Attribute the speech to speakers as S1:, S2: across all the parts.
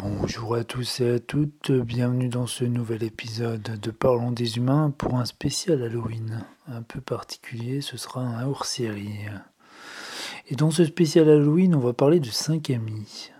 S1: Bonjour à tous et à toutes, bienvenue dans ce nouvel épisode de Parlons des humains pour un spécial Halloween. Un peu particulier, ce sera un hors-série. Et dans ce spécial Halloween, on va parler de cinq amis.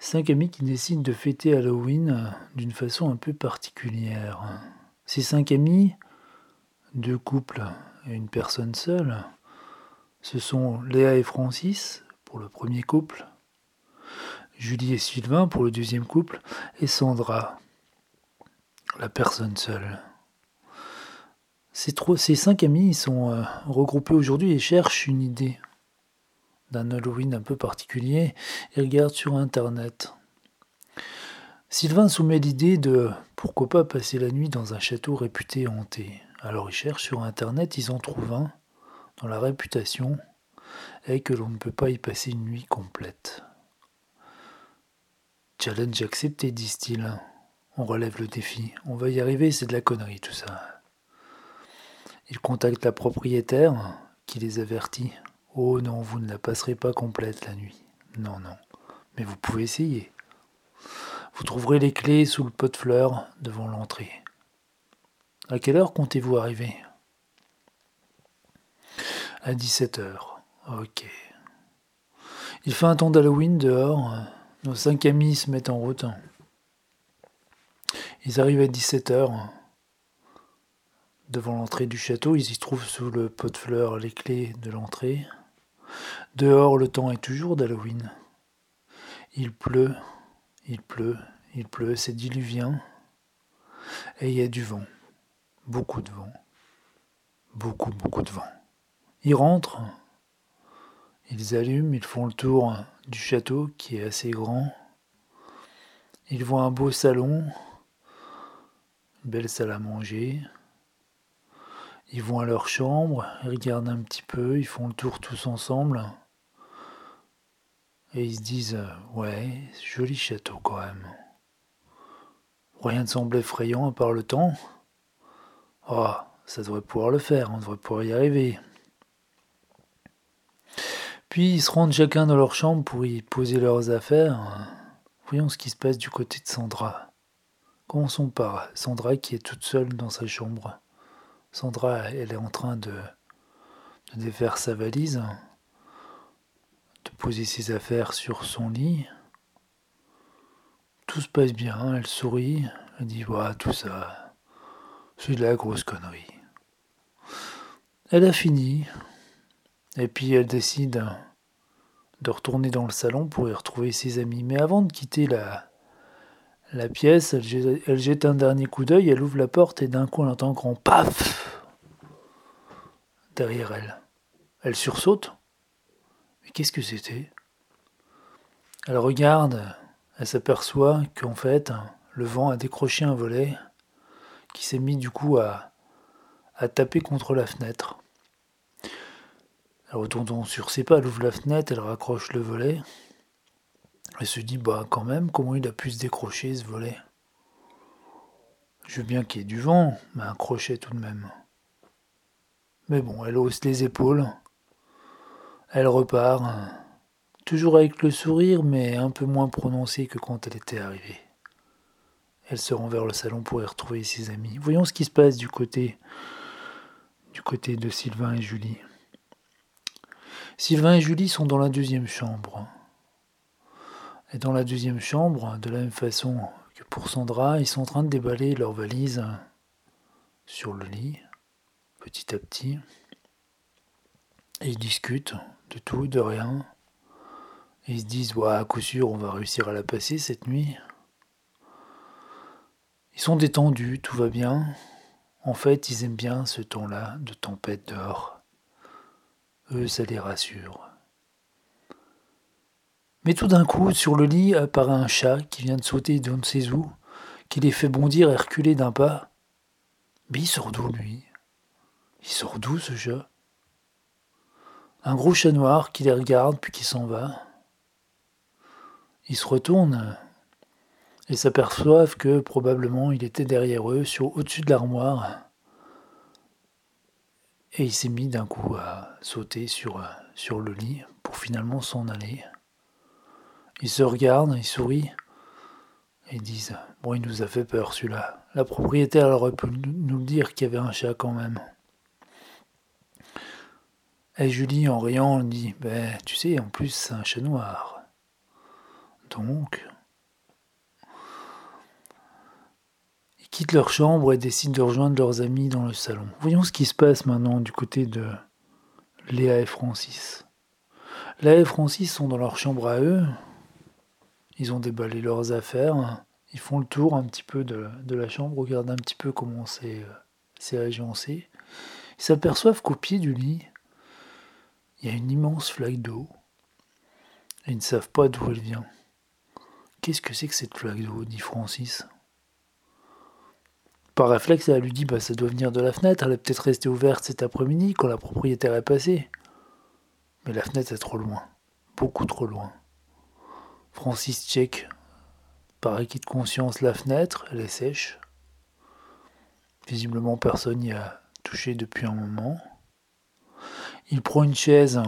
S1: Cinq amis qui décident de fêter Halloween d'une façon un peu particulière. Ces cinq amis, deux couples et une personne seule, ce sont Léa et Francis pour le premier couple, Julie et Sylvain pour le deuxième couple, et Sandra, la personne seule. Ces, cinq amis sont euh, regroupés aujourd'hui et cherchent une idée d'un Halloween un peu particulier et regardent sur Internet. Sylvain soumet l'idée de pourquoi pas passer la nuit dans un château réputé hanté. Alors ils cherchent sur Internet, ils en trouvent un dont la réputation est que l'on ne peut pas y passer une nuit complète. Challenge accepté, disent-ils. On relève le défi. On va y arriver, c'est de la connerie tout ça. Ils contactent la propriétaire qui les avertit. Oh non, vous ne la passerez pas complète la nuit. Non, non. Mais vous pouvez essayer. Vous trouverez les clés sous le pot de fleurs devant l'entrée. À quelle heure comptez-vous arriver? À 17h. Ok. Il fait un temps d'Halloween dehors. Nos cinq amis se mettent en route. Ils arrivent à 17h devant l'entrée du château. Ils y trouvent sous le pot de fleurs les clés de l'entrée. Dehors, le temps est toujours d'Halloween. Il pleut, il pleut, il pleut, c'est diluvien. Et il y a du vent. Beaucoup de vent. Beaucoup, beaucoup de vent. Ils rentrent, ils allument, ils font le tour du château qui est assez grand. Ils voient un beau salon, une belle salle à manger. Ils vont à leur chambre, ils regardent un petit peu, ils font le tour tous ensemble. Et ils se disent Ouais, joli château quand même. Rien ne semble effrayant à part le temps. Oh, ça devrait pouvoir le faire, on devrait pouvoir y arriver. Puis ils se rendent chacun dans leur chambre pour y poser leurs affaires. Voyons ce qui se passe du côté de Sandra. Commençons par Sandra qui est toute seule dans sa chambre. Sandra, elle est en train de, de défaire sa valise, de poser ses affaires sur son lit. Tout se passe bien, elle sourit, elle dit voilà tout ça, c'est de la grosse connerie. Elle a fini, et puis elle décide de retourner dans le salon pour y retrouver ses amis. Mais avant de quitter la, la pièce, elle jette, un dernier coup d'œil, elle ouvre la porte et d'un coup elle entend un grand paf derrière elle. Elle sursaute. Mais qu'est-ce que c'était? Elle regarde, elle s'aperçoit qu'en fait le vent a décroché un volet qui s'est mis du coup à taper contre la fenêtre. Retourne sur ses pas, elle ouvre la fenêtre, elle raccroche le volet. Elle se dit, bah quand même, comment il a pu se décrocher ce volet? Je veux bien qu'il y ait du vent, mais un crochet tout de même. Mais bon, elle hausse les épaules. Elle repart, toujours avec le sourire, mais un peu moins prononcé que quand elle était arrivée. Elle se rend vers le salon pour y retrouver ses amis. Voyons ce qui se passe du côté du côté de Sylvain et Julie. Sylvain et Julie sont dans la deuxième chambre. Et dans la deuxième chambre, de la même façon que pour Sandra, ils sont en train de déballer leurs valises sur le lit, petit à petit. Et ils discutent de tout, de rien. Ils se disent, ouais, à coup sûr, on va réussir à la passer cette nuit. Ils sont détendus, tout va bien. En fait, ils aiment bien ce temps-là de tempête dehors. Eux, ça les rassure. Mais tout d'un coup, sur le lit apparaît un chat qui vient de sauter de ne sait où, qui les fait bondir et reculer d'un pas. Mais il sort d'où, lui? Il sort d'où, ce chat? Un gros chat noir qui les regarde puis qui s'en va. Ils se retournent et s'aperçoivent que probablement il était derrière eux, sur au-dessus de l'armoire, et il s'est mis d'un coup à sauter sur, euh, le lit pour finalement s'en aller. Il se regarde, il sourit. Ils disent Bon, il nous a fait peur celui-là. La propriétaire aurait pu nous le dire qu'il y avait un chat quand même. Et Julie, en riant, dit Ben, tu sais, en plus, c'est un chat noir. Donc. Ils quittent leur chambre et décident de rejoindre leurs amis dans le salon. Voyons ce qui se passe maintenant du côté de Léa et Francis. Léa et Francis sont dans leur chambre à eux. Ils ont déballé leurs affaires. Ils font le tour un petit peu de, la chambre, regardent un petit peu comment c'est agencé. Ils s'aperçoivent qu'au pied du lit, il y a une immense flaque d'eau. Et ils ne savent pas d'où elle vient. Qu'est-ce que c'est que cette flaque d'eau dit Francis. Par réflexe, elle lui dit bah, ça doit venir de la fenêtre. Elle est peut-être restée ouverte cet après-midi quand la propriétaire est passée. Mais la fenêtre est trop loin. Beaucoup trop loin. Francis check par acquis de conscience la fenêtre. Elle est sèche. Visiblement, personne n'y a touché depuis un moment. Il prend une chaise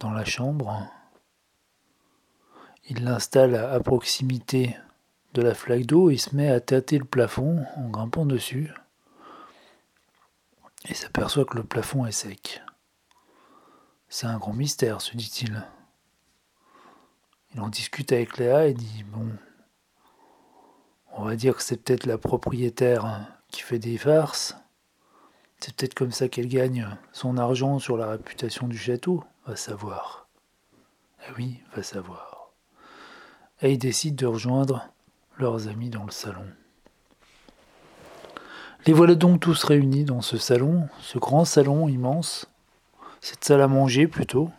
S1: dans la chambre. Il l'installe à proximité de la flaque d'eau et se met à tâter le plafond en grimpant dessus. Et s'aperçoit que le plafond est sec. C'est un grand mystère, se dit-il. Il en discute avec Léa et dit Bon, on va dire que c'est peut-être la propriétaire qui fait des farces. C'est peut-être comme ça qu'elle gagne son argent sur la réputation du château, va savoir. Eh oui, va savoir. Et ils décident de rejoindre leurs amis dans le salon. Les voilà donc tous réunis dans ce salon, ce grand salon immense, cette salle à manger plutôt,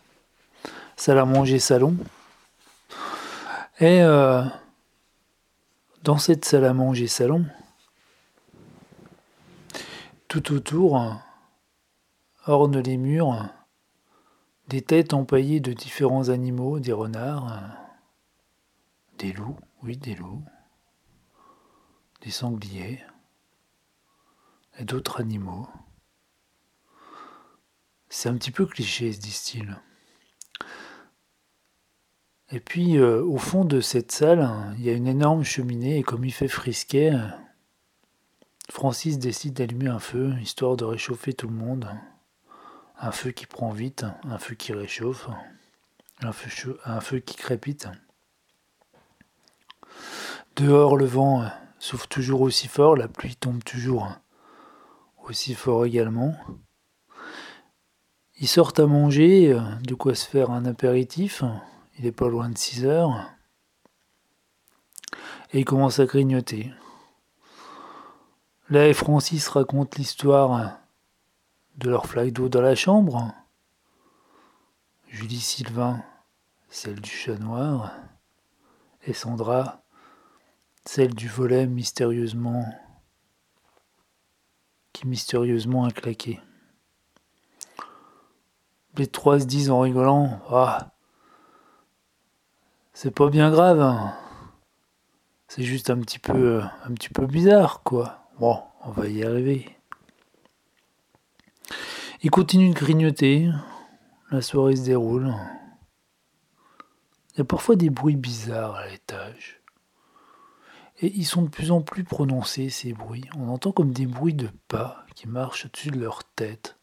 S1: salle à manger salon. Et euh, dans cette salle à manger salon, tout autour ornent les murs des têtes empaillées de différents animaux, des renards, des loups, oui, des loups, des sangliers et d'autres animaux. C'est un petit peu cliché, se disent-ils. Et puis, euh, au fond de cette salle, il y a une énorme cheminée, et comme il fait frisquet, Francis décide d'allumer un feu, histoire de réchauffer tout le monde. Un feu qui prend vite, un feu qui réchauffe, un feu, un feu qui crépite. Dehors, le vent souffle toujours aussi fort, la pluie tombe toujours aussi fort également. Ils sortent à manger, de quoi se faire un apéritif. Il n'est pas loin de 6 heures. Et ils commencent à grignoter. Là, Francis raconte l'histoire de leur flaque d'eau dans la chambre. Julie Sylvain, celle du chat noir. Et Sandra, celle du volet mystérieusement qui mystérieusement a claqué. Les trois se disent en rigolant Ah, c'est pas bien grave, hein. c'est juste un petit peu, un petit peu bizarre, quoi. Bon, on va y arriver. Il continue de grignoter. La soirée se déroule. Il y a parfois des bruits bizarres à l'étage. Et ils sont de plus en plus prononcés, ces bruits. On entend comme des bruits de pas qui marchent au-dessus de leur tête.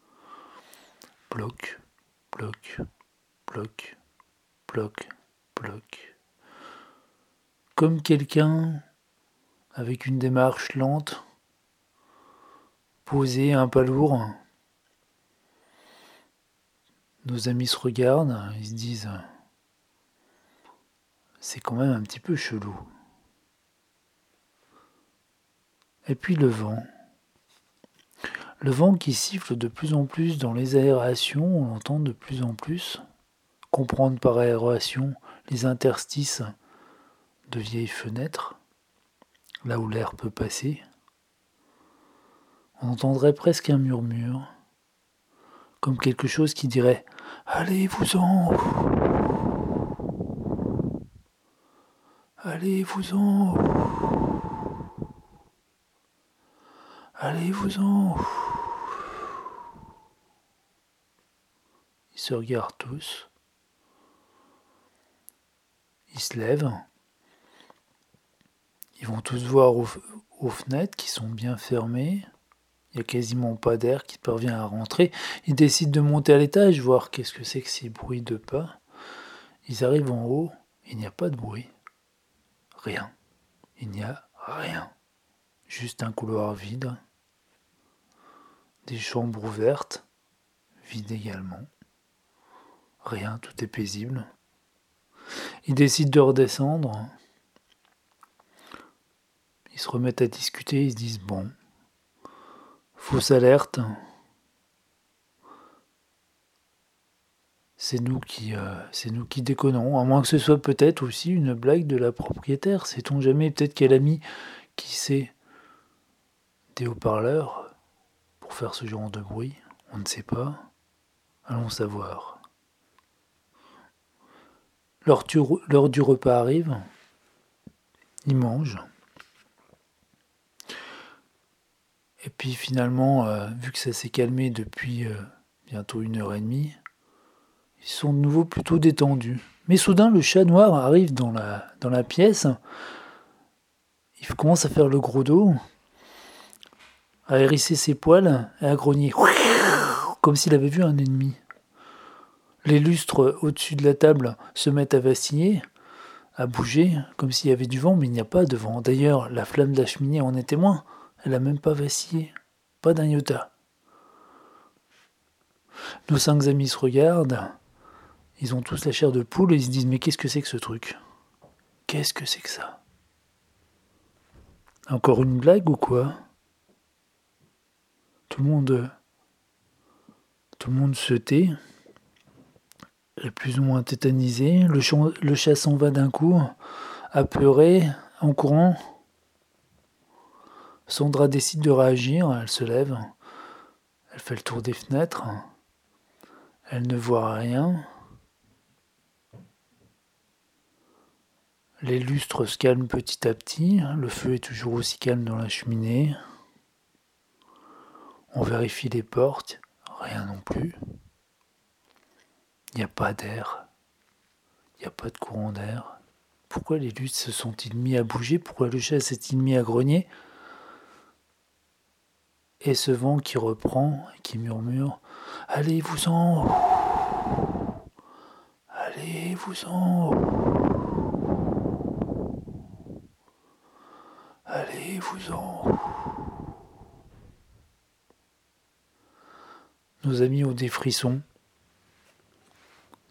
S1: Bloc, bloc, bloc, bloc, bloc. Comme quelqu'un avec une démarche lente posé, un pas lourd. Nos amis se regardent, ils se disent c'est quand même un petit peu chelou. Et puis le vent. Le vent qui siffle de plus en plus dans les aérations, on l'entend de plus en plus. Comprendre par aération les interstices de vieilles fenêtres, là où l'air peut passer. On entendrait presque un murmure, comme quelque chose qui dirait Allez-vous-en Allez-vous-en Allez-vous-en Ils se regardent tous. Ils se lèvent. Ils vont tous voir aux, fenêtres qui sont bien fermées. Il n'y a quasiment pas d'air qui parvient à rentrer. Ils décident de monter à l'étage, voir qu'est-ce que c'est que ces bruits de pas. Ils arrivent en haut, il n'y a pas de bruit. Rien. Il n'y a rien. Juste un couloir vide. Des chambres ouvertes, vides également. Rien, tout est paisible. Ils décident de redescendre. Ils se remettent à discuter, ils se disent bon, fausse alerte. C'est nous qui, euh, c'est nous qui déconnons, à moins que ce soit peut-être aussi une blague de la propriétaire. Sait-on jamais Peut-être qu'elle a mis, qui sait, des haut-parleurs faire ce genre de bruit. On ne sait pas. Allons savoir. L'heure du repas arrive. Ils mangent. Et puis finalement, euh, vu que ça s'est calmé depuis euh, bientôt une heure et demie, ils sont de nouveau plutôt détendus. Mais soudain, le chat noir arrive dans la, dans la pièce. Il commence à faire le gros dos, à hérisser ses poils et à grogner, comme s'il avait vu un ennemi. Les lustres au-dessus de la table se mettent à vaciller, à bouger, comme s'il y avait du vent, mais il n'y a pas de vent. D'ailleurs, la flamme de la cheminée en est témoin. Elle n'a même pas vacillé. Pas d'un iota. Nos cinq amis se regardent. Ils ont tous la chair de poule et ils se disent Mais qu'est-ce que c'est que ce truc? Qu'est-ce que c'est que ça? Encore une blague ou quoi? Tout le monde. Se tait. Est plus ou moins tétanisé. Le, le chat va d'un coup, apeuré, en courant. Sandra décide de réagir, elle se lève, elle fait le tour des fenêtres, elle ne voit rien. Les lustres se calment petit à petit, le feu est toujours aussi calme dans la cheminée. On vérifie les portes, rien non plus. Il n'y a pas d'air, il n'y a pas de courant d'air. Pourquoi les lustres se sont-ils mis à bouger? Pourquoi le chat s'est-il mis à grogner? Et ce vent qui reprend qui murmure Allez-vous-en! Allez-vous-en! Allez-vous-en Amis ont des frissons,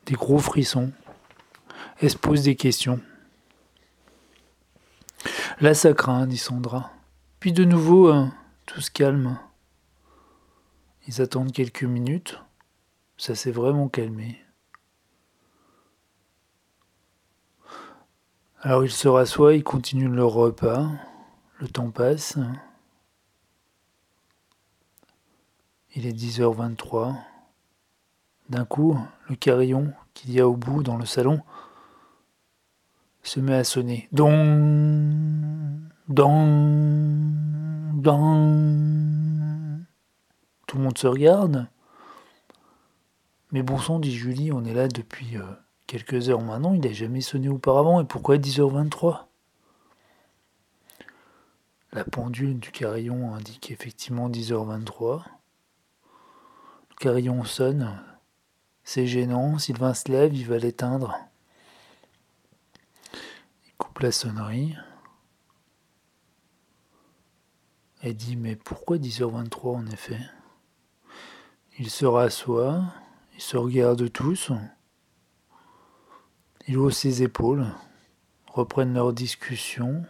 S1: des gros frissons, et se posent des questions. Là, ça craint, dit Sandra. Puis de nouveau, tout se calme. Ils attendent quelques minutes. Ça s'est vraiment calmé. Alors ils se rassoient, ils continuent leur repas. Le temps passe. Il est 10h23. D'un coup, le carillon qu'il y a au bout dans le salon se met à sonner. Don, don. Tout le monde se regarde. Mais bon sang, dit Julie, on est là depuis euh, quelques heures maintenant, il n'a jamais sonné auparavant, et pourquoi 10h23 La pendule du carillon indique effectivement 10h23. Carillon sonne, c'est gênant, Sylvain se lève, il va l'éteindre. Il coupe la sonnerie. Elle dit Mais pourquoi 10h23 en effet? Ils se rassoient, ils se regardent tous, ils haussent ses épaules, reprennent leur discussion.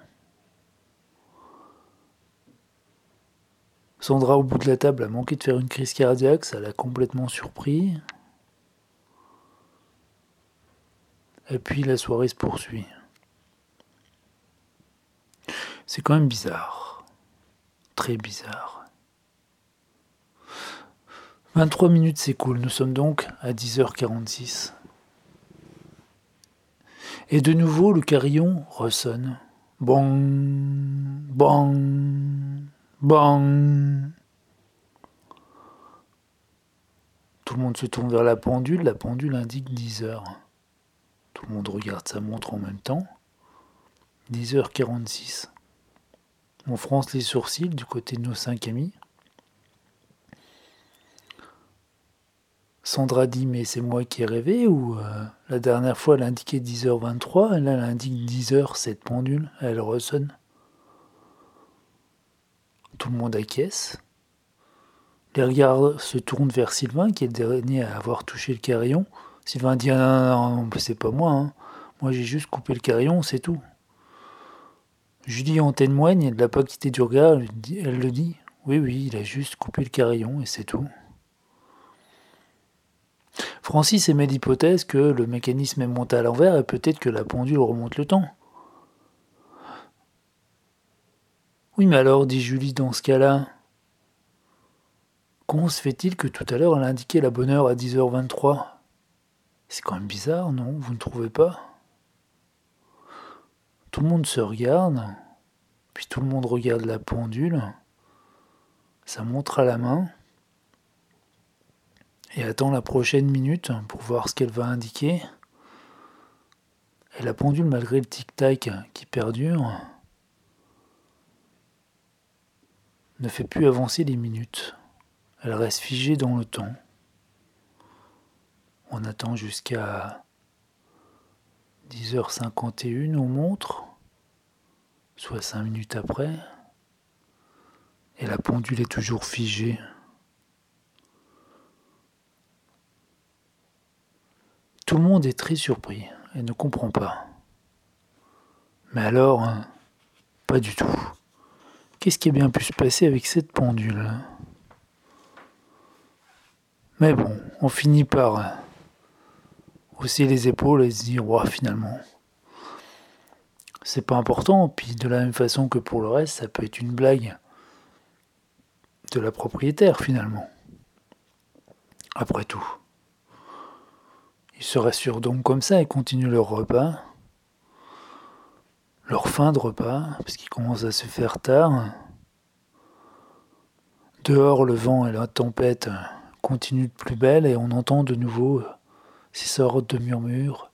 S1: Sandra, au bout de la table, a manqué de faire une crise cardiaque, ça l'a complètement surpris. Et puis la soirée se poursuit. C'est quand même bizarre très bizarre. 23 minutes s'écoulent, nous sommes donc à 10h46. Et de nouveau le carillon ressonne. Bon, bon, bon. Tout le monde se tourne vers la pendule, la pendule indique 10 h Tout le monde regarde sa montre en même temps. 10h46. On fronce les sourcils du côté de nos cinq amis. Sandra dit mais c'est moi qui ai rêvé ou euh, la dernière fois elle indiquait 10h23 et là elle indique 10h cette pendule, elle ressonne. Tout le monde acquiesce. Les regards se tournent vers Sylvain qui est le dernier à avoir touché le carillon. Sylvain dit ah, non, non, non, c'est pas moi, hein. moi j'ai juste coupé le carillon, c'est tout. Julie en témoigne, elle l'a pas quitté du regard, elle le dit. Oui, oui, il a juste coupé le carillon et c'est tout. Francis émet l'hypothèse que le mécanisme est monté à l'envers et peut-être que la pendule remonte le temps. Oui, mais alors, dit Julie, dans ce cas-là, comment se fait-il que tout à l'heure elle a indiqué la bonne heure à 10h23 C'est quand même bizarre, non? Vous ne trouvez pas? Tout le monde se regarde, puis tout le monde regarde la pendule, ça montre à la main et attend la prochaine minute pour voir ce qu'elle va indiquer. Et la pendule, malgré le tic-tac qui perdure, ne fait plus avancer les minutes. Elle reste figée dans le temps. On attend jusqu'à 10h51 on montre, soit 5 minutes après, et la pendule est toujours figée. Tout le monde est très surpris et ne comprend pas. Mais alors, hein, pas du tout. Qu'est-ce qui a bien pu se passer avec cette pendule? Mais bon, on finit par hausser les épaules et se dire, ouais, finalement, c'est pas important. Puis de la même façon que pour le reste, ça peut être une blague de la propriétaire finalement. Après tout. Ils se rassurent donc comme ça et continuent leur repas. Leur fin de repas, parce qu'ils commencent à se faire tard. Dehors, le vent et la tempête continuent de plus belle et on entend de nouveau ces sortes de murmures.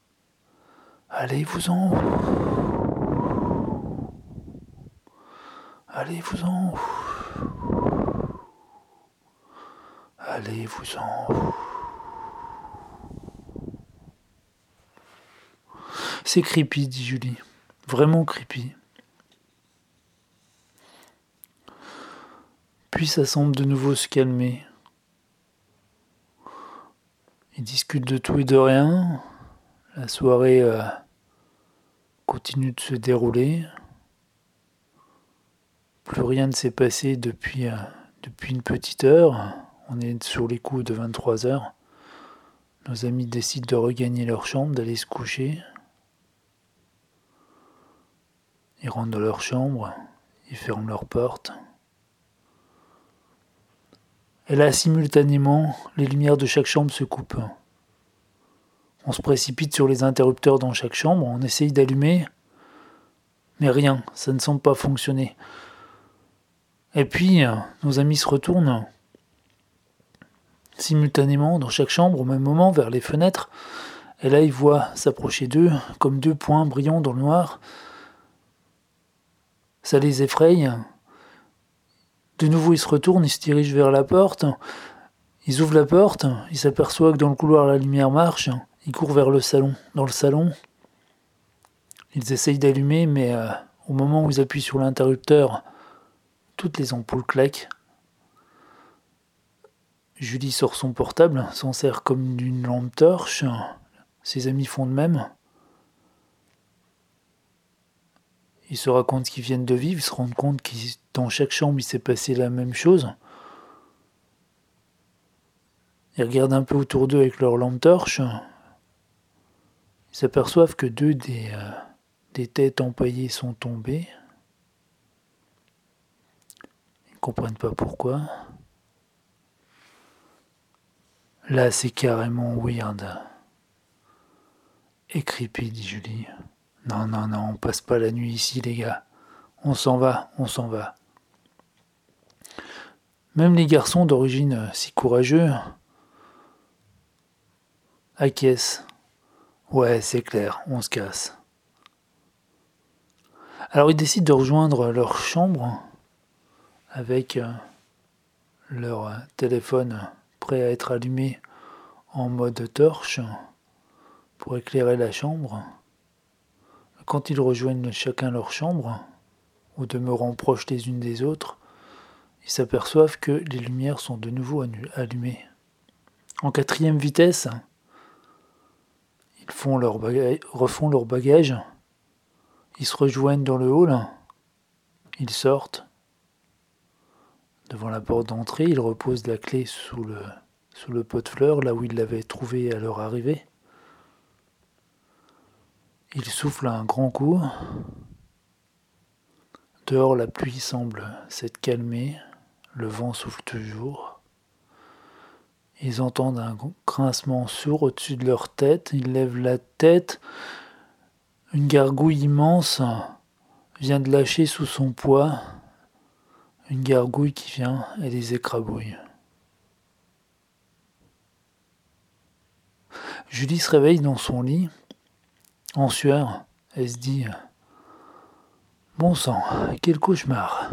S1: Allez-vous-en. Allez-vous-en. Allez-vous-en. C'est creepy, dit Julie. Vraiment creepy. Puis ça semble de nouveau se calmer. Ils discutent de tout et de rien. La soirée euh, continue de se dérouler. Plus rien ne s'est passé depuis, euh, depuis une petite heure. On est sur les coups de 23 heures. Nos amis décident de regagner leur chambre, d'aller se coucher. Ils rentrent dans leur chambre, ils ferment leur porte. Et là, simultanément, les lumières de chaque chambre se coupent. On se précipite sur les interrupteurs dans chaque chambre, on essaye d'allumer, mais rien, ça ne semble pas fonctionner. Et puis, nos amis se retournent simultanément dans chaque chambre au même moment vers les fenêtres, et là ils voient s'approcher d'eux comme deux points brillants dans le noir, ça les effraie. De nouveau, ils se retournent, ils se dirigent vers la porte. Ils ouvrent la porte, ils s'aperçoivent que dans le couloir la lumière marche. Ils courent vers le salon. Dans le salon, ils essayent d'allumer, mais euh, au moment où ils appuient sur l'interrupteur, toutes les ampoules claquent. Julie sort son portable, s'en sert comme d'une lampe torche. Ses amis font de même. Ils se racontent ce qu'ils viennent de vivre, ils se rendent compte que dans chaque chambre il s'est passé la même chose. Ils regardent un peu autour d'eux avec leur lampe torche. Ils s'aperçoivent que deux des, euh, têtes empaillées sont tombées. Ils ne comprennent pas pourquoi. Là, c'est carrément weird. Et creepy, dit Julie. Non, non, non, on passe pas la nuit ici, les gars. On s'en va, on s'en va. Même les garçons d'origine si courageux acquiescent. Ouais, c'est clair, on se casse. Alors ils décident de rejoindre leur chambre avec euh, leur téléphone prêt à être allumé en mode torche pour éclairer la chambre. Quand ils rejoignent chacun leur chambre, ou demeurant proches les unes des autres, ils s'aperçoivent que les lumières sont de nouveau allumées. En quatrième vitesse, ils refont leur bagage, ils se rejoignent dans le hall, ils sortent. Devant la porte d'entrée, ils reposent la clé sous le, sous le pot de fleurs, là où ils l'avaient trouvée à leur arrivée. Ils soufflent un grand coup. Dehors, la pluie semble s'être calmée, le vent souffle toujours. Ils entendent un grincement sourd au-dessus de leur tête. Ils lèvent la tête. Une gargouille immense vient de lâcher sous son poids. Une gargouille qui vient et les écrabouille. Julie se réveille dans son lit, en sueur. Elle se dit Bon sang, quel cauchemar